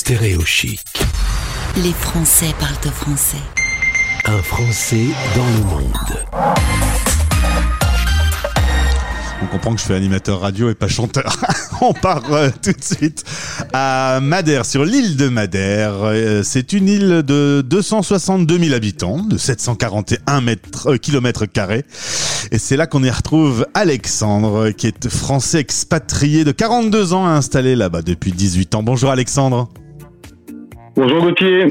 Stéréo Chic. Les Français parlent français. Un Français dans le monde. On comprend que je fais animateur radio et pas chanteur. On part euh, tout de suite à Madère, sur l'île de Madère. Euh, c'est une île de 262 000 habitants, de 741 mètres, euh, kilomètres carrés. Et c'est là qu'on y retrouve Alexandre, qui est français expatrié de 42 ans, installé là-bas depuis 18 ans. Bonjour Alexandre. Bonjour Gauthier.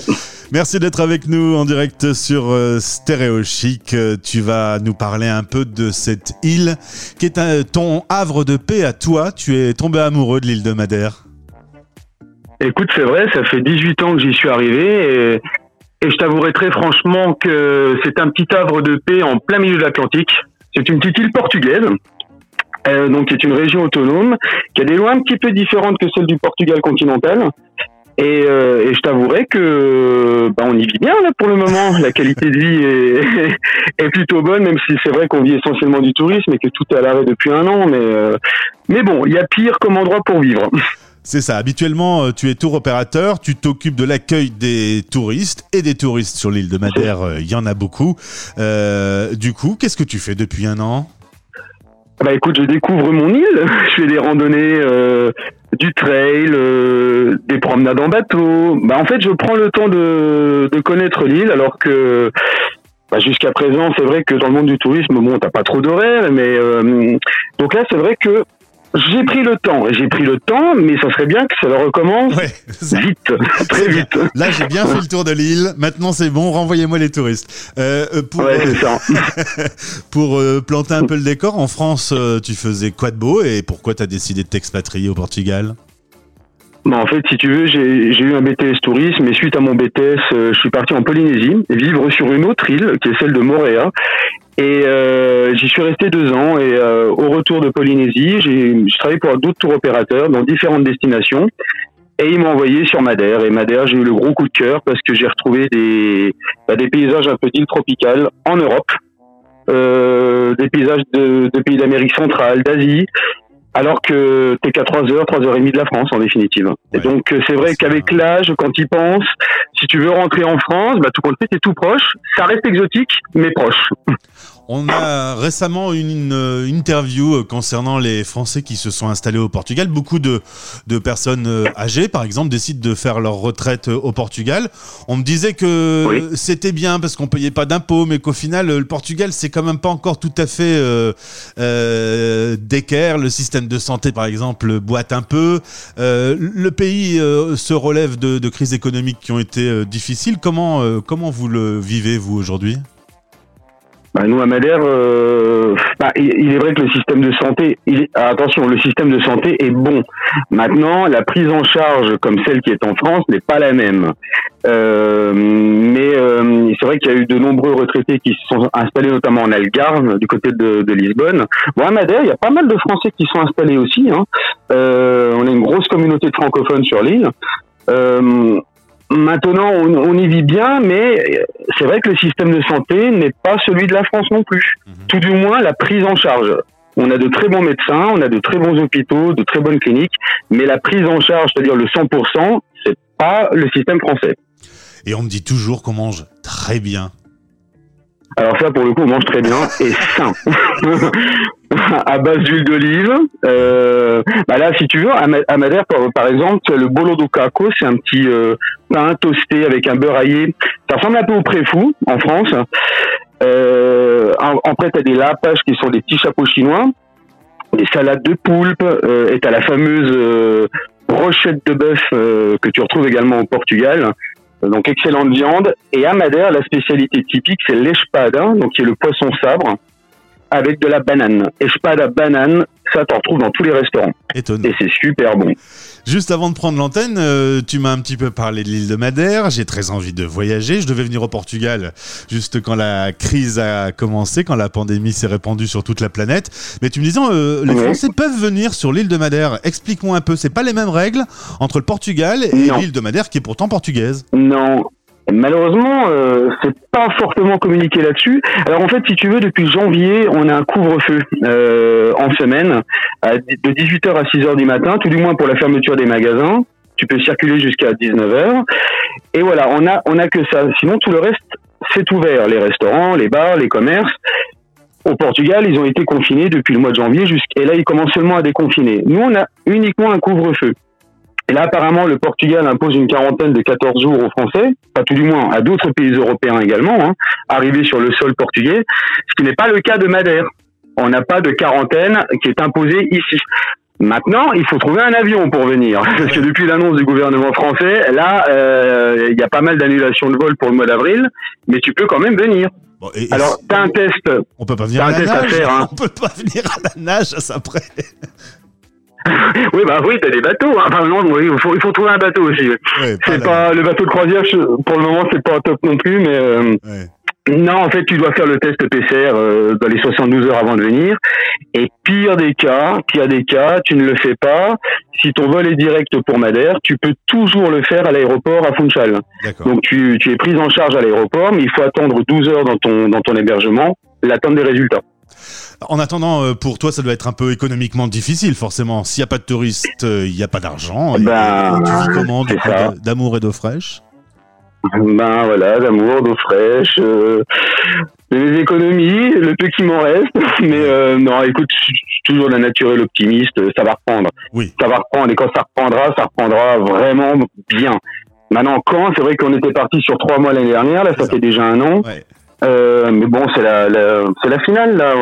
Merci d'être avec nous en direct sur euh, Stéréo Chic. Euh, Tu vas nous parler un peu de cette île qui est un- ton havre de paix à toi. Tu es tombé amoureux de l'île de Madère. Écoute, c'est vrai, ça fait 18 ans que j'y suis arrivé et, et je t'avouerai très franchement que c'est un petit havre de paix en plein milieu de l'Atlantique. C'est une petite île portugaise, euh, donc qui est une région autonome, qui a des lois un petit peu différentes que celles du Portugal continental. Et, euh, et je t'avouerai que bah, on y vit bien là pour le moment. La qualité de vie est, est plutôt bonne, même si c'est vrai qu'on vit essentiellement du tourisme et que tout est à l'arrêt depuis un an. Mais, euh, mais bon, il y a pire comme endroit pour vivre. C'est ça. Habituellement, euh, tu es tour opérateur. Tu t'occupes de l'accueil des touristes et des touristes sur l'île de Madère. Il y en a beaucoup. Euh, du coup, qu'est-ce que tu fais depuis un an? Bah écoute, je découvre mon île, je fais des randonnées, euh, du trail, euh, des promenades en bateau. Bah en fait, je prends le temps de, de connaître l'île, alors que bah, jusqu'à présent, c'est vrai que dans le monde du tourisme, bon, t'as pas trop d'horaires, mais euh, donc là, c'est vrai que j'ai pris le temps, j'ai pris le temps, mais ça serait bien que ça recommence Ouais. c'est ça. vite, très vite. Là, j'ai bien fait le tour de l'île. Maintenant, c'est bon. Renvoyez-moi les touristes. Euh, euh, pour Ouais, c'est ça. pour euh, planter un peu le décor, en France, tu faisais quoi de beau et pourquoi tu as décidé de t'expatrier au Portugal? Bah, en fait, si tu veux, j'ai j'ai eu un BTS tourisme et suite à mon BTS, euh, je suis parti en Polynésie vivre sur une autre île qui est celle de Moréa. Et euh, j'y suis resté deux ans et euh, au retour de Polynésie, j'ai travaillé pour d'autres tours opérateurs dans différentes destinations. Et ils m'ont envoyé sur Madère. Et Madère, j'ai eu le gros coup de cœur parce que j'ai retrouvé des, bah, des paysages un peu d'île tropicale en Europe, euh, des paysages de pays d'Amérique centrale, d'Asie, alors que t'es qu'à 3 heures, 3 heures et demie de la France en définitive. Et donc euh, c'est vrai qu'avec l'âge, quand tu penses, si tu veux rentrer en France, bah tout compte fait, t'es tout proche. Ça reste exotique, mais proche. On a récemment une, une interview euh, concernant les Français qui se sont installés au Portugal. Beaucoup de, de personnes euh, âgées, par exemple, décident de faire leur retraite euh, au Portugal. On me disait que Oui. euh, c'était bien parce qu'on payait pas d'impôts, mais qu'au final, euh, le Portugal, c'est quand même pas encore tout à fait euh, euh, d'équerre. Le système de santé, par exemple, boite un peu. Euh, le pays euh, se relève de, crises économiques qui ont été euh, difficiles. Comment vous le vivez, vous, aujourd'hui? Bah, nous à Madère, euh, bah, il est vrai que le système de santé, il est- ah, attention, le système de santé est bon. Maintenant, la prise en charge comme celle qui est en France n'est pas la même. Euh, mais euh, c'est vrai qu'il y a eu de nombreux retraités qui se sont installés notamment en Algarve, du côté de, Lisbonne. Bon, à Madère, il y a pas mal de Français qui sont installés aussi. Hein. Euh, on a une grosse communauté de francophones sur l'île. Maintenant, on, on y vit bien, mais c'est vrai que le système de santé n'est pas celui de la France non plus. Mhm. Tout du moins, la prise en charge. On a de très bons médecins, on a de très bons hôpitaux, de très bonnes cliniques, mais la prise en charge, c'est-à-dire le 100%, c'est pas le système français. Et on me dit toujours qu'on mange très bien. Alors ça, pour le coup, on mange très bien et sain. à base d'huile d'olive. Euh, bah là, si tu veux, à, Ma- à Madère, par, exemple, le bolo do caco, c'est un petit euh, toasté avec un beurre aillé. Ça ressemble un peu au préfou en France. Euh, en, après, t'as des lapages qui sont des petits chapeaux chinois, des salades de poulpe, euh, et t'as la fameuse euh, brochette de bœuf euh, que tu retrouves également au Portugal. Donc excellente viande. Et à Madère, la spécialité typique, c'est l'espada, donc qui est le poisson sabre, avec de la banane. Espada banane, ça t'en retrouves dans tous les restaurants. Étonnant. Et c'est super bon. Juste avant de prendre l'antenne, euh, tu m'as un petit peu parlé de l'île de Madère. J'ai très envie de voyager. Je devais venir au Portugal juste quand la crise a commencé, quand la pandémie s'est répandue sur toute la planète. Mais tu me disais, euh, les Ouais. Français peuvent venir sur l'île de Madère. Explique-moi un peu. C'est pas les mêmes règles entre le Portugal et l'île de Madère, qui est pourtant portugaise. Non. Malheureusement, euh, c'est pas fortement communiqué là-dessus. Alors en fait, si tu veux, depuis janvier, on a un couvre-feu euh, en semaine de 18h à 6h du matin, tout du moins pour la fermeture des magasins. tu peux circuler jusqu'à 19h. Et voilà, on a, on a que ça. Sinon, tout le reste, c'est ouvert. Les restaurants, les bars, les commerces. Au Portugal, ils ont été confinés depuis le mois de janvier jusqu'à, et là, ils commencent seulement à déconfiner. Nous, on a uniquement un couvre-feu. Et là, apparemment, le Portugal impose une quarantaine de 14 jours aux Français, pas tout du moins à d'autres pays européens également, hein, arrivés sur le sol portugais, ce qui n'est pas le cas de Madère. On n'a pas de quarantaine qui est imposée ici. Maintenant, il faut trouver un avion pour venir, parce que depuis l'annonce du gouvernement français, là, euh, il y a pas mal d'annulations de vol pour le mois d'avril, mais tu peux quand même venir. Bon, et- Alors, t'as un test. on peut pas venir à un la test à nage. faire, hein. On peut pas venir à la nage, ça après. Oui, bah oui, t'as des bateaux. hein. Enfin non, oui, il faut, il faut trouver un bateau aussi. Ouais, C'est pas le bateau de croisière. je- Pour le moment, c'est pas top non plus, mais. euh, ouais. Non, en fait, tu dois faire le test PCR euh, dans les 72 heures avant de venir. Et pire des cas, pire des cas, tu ne le fais pas. Si ton vol est direct pour Madère, tu peux toujours le faire à l'aéroport à Funchal. Donc tu, tu es pris en charge à l'aéroport, mais il faut attendre 12 heures dans ton, dans ton hébergement, l'attente des résultats. En attendant, euh, pour toi, ça doit être un peu économiquement difficile, forcément. S'il n'y a pas de touristes, euh, il n'y a pas d'argent. Et- Ben, et tu vis comment, d'amour et d'eau fraîche? Ben voilà, d'amour, d'eau fraîche, euh, des économies, le peu qui m'en reste. Mais euh, non, écoute, je suis toujours la naturelle optimiste, ça va reprendre. Oui. Ça va reprendre et quand ça reprendra, ça reprendra vraiment bien. Maintenant, quand? C'est vrai qu'on était parti sur trois mois l'année dernière, là, ça. fait déjà un an. Ouais. Euh, mais bon, c'est la, la- c'est la finale, là.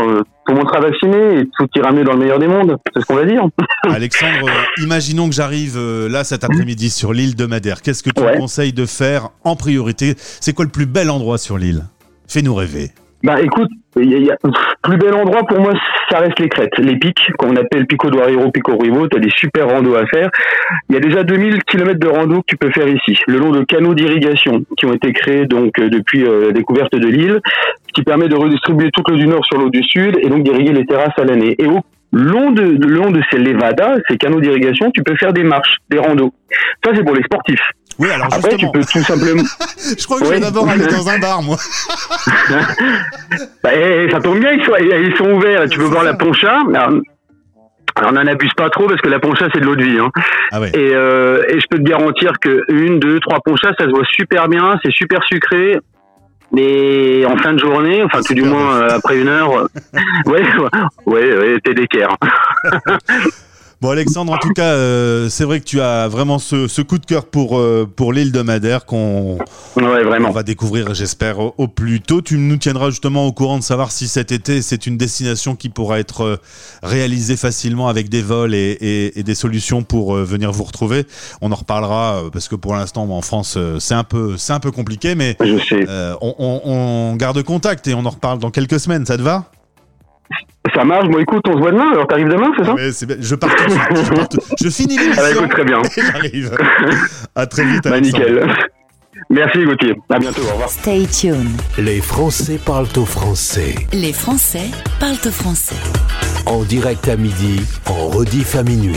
Tout le monde sera vacciné et tout ira mieux dans le meilleur des mondes. C'est ce qu'on va dire. Alexandre, imaginons que j'arrive euh, là cet après-midi sur l'île de Madère. Qu'est-ce que tu Ouais. me conseilles de faire en priorité? C'est quoi le plus bel endroit sur l'île? Fais-nous rêver. Bah écoute, y a, y a- plus bel endroit pour moi, ça reste les crêtes, les pics qu'on appelle Pico do Arriero, Pico Ruivo. T'as des super randos à faire. Il y a déjà 2000 km de rando que tu peux faire ici, le long de canaux d'irrigation qui ont été créés donc euh, depuis euh, la découverte de l'île, qui permet de redistribuer toute l'eau du nord sur l'eau du sud et donc d'irriguer les terrasses à l'année. Et au long de, le long de ces levadas, ces canaux d'irrigation, tu peux faire des marches, des randos. Ça c'est pour les sportifs. Oui, alors Après, tu peux tout simplement. je crois que je Oui. vais d'abord aller dans un bar, moi. Bah, eh, ça tombe bien, ils sont, ils sont ouverts. Tu peux voir ça. la poncha. Alors, alors, on n'en abuse pas trop parce que la poncha, c'est de l'eau de vie. Hein. Ah ouais. Et, euh, et je peux te garantir que une, deux, trois ponchas, ça se voit super bien, c'est super sucré. Mais en fin de journée, enfin tout du moins euh, après une heure, euh, ouais, ouais, ouais, t'es d'équerre. Bon, Alexandre, en tout cas, euh, c'est vrai que tu as vraiment ce, ce coup de cœur pour, euh, pour l'île de Madère qu'on Ouais, on vraiment. va découvrir, j'espère, au, au plus tôt. Tu nous tiendras justement au courant de savoir si cet été, c'est une destination qui pourra être euh, réalisée facilement avec des vols et, et- et des solutions pour euh, venir vous retrouver. On en reparlera euh, parce que pour l'instant, en France, c'est un peu, c'est un peu compliqué, mais Je sais. euh, on, on- on garde contact et on en reparle dans quelques semaines. Ça te va? Ça marche. Bon, écoute, on se voit demain. Alors, t'arrives demain, c'est ça Ouais. Je pars tout de suite. Je, pars tout- je finis Ah bah, l'émission écoute, très bien. j'arrive. À très vite. Bah, nickel. Merci, Gauthier. À bientôt. Au revoir. Stay tuned. Les Français parlent au français. Les Français parlent au français. En direct à midi, en rediff à minuit.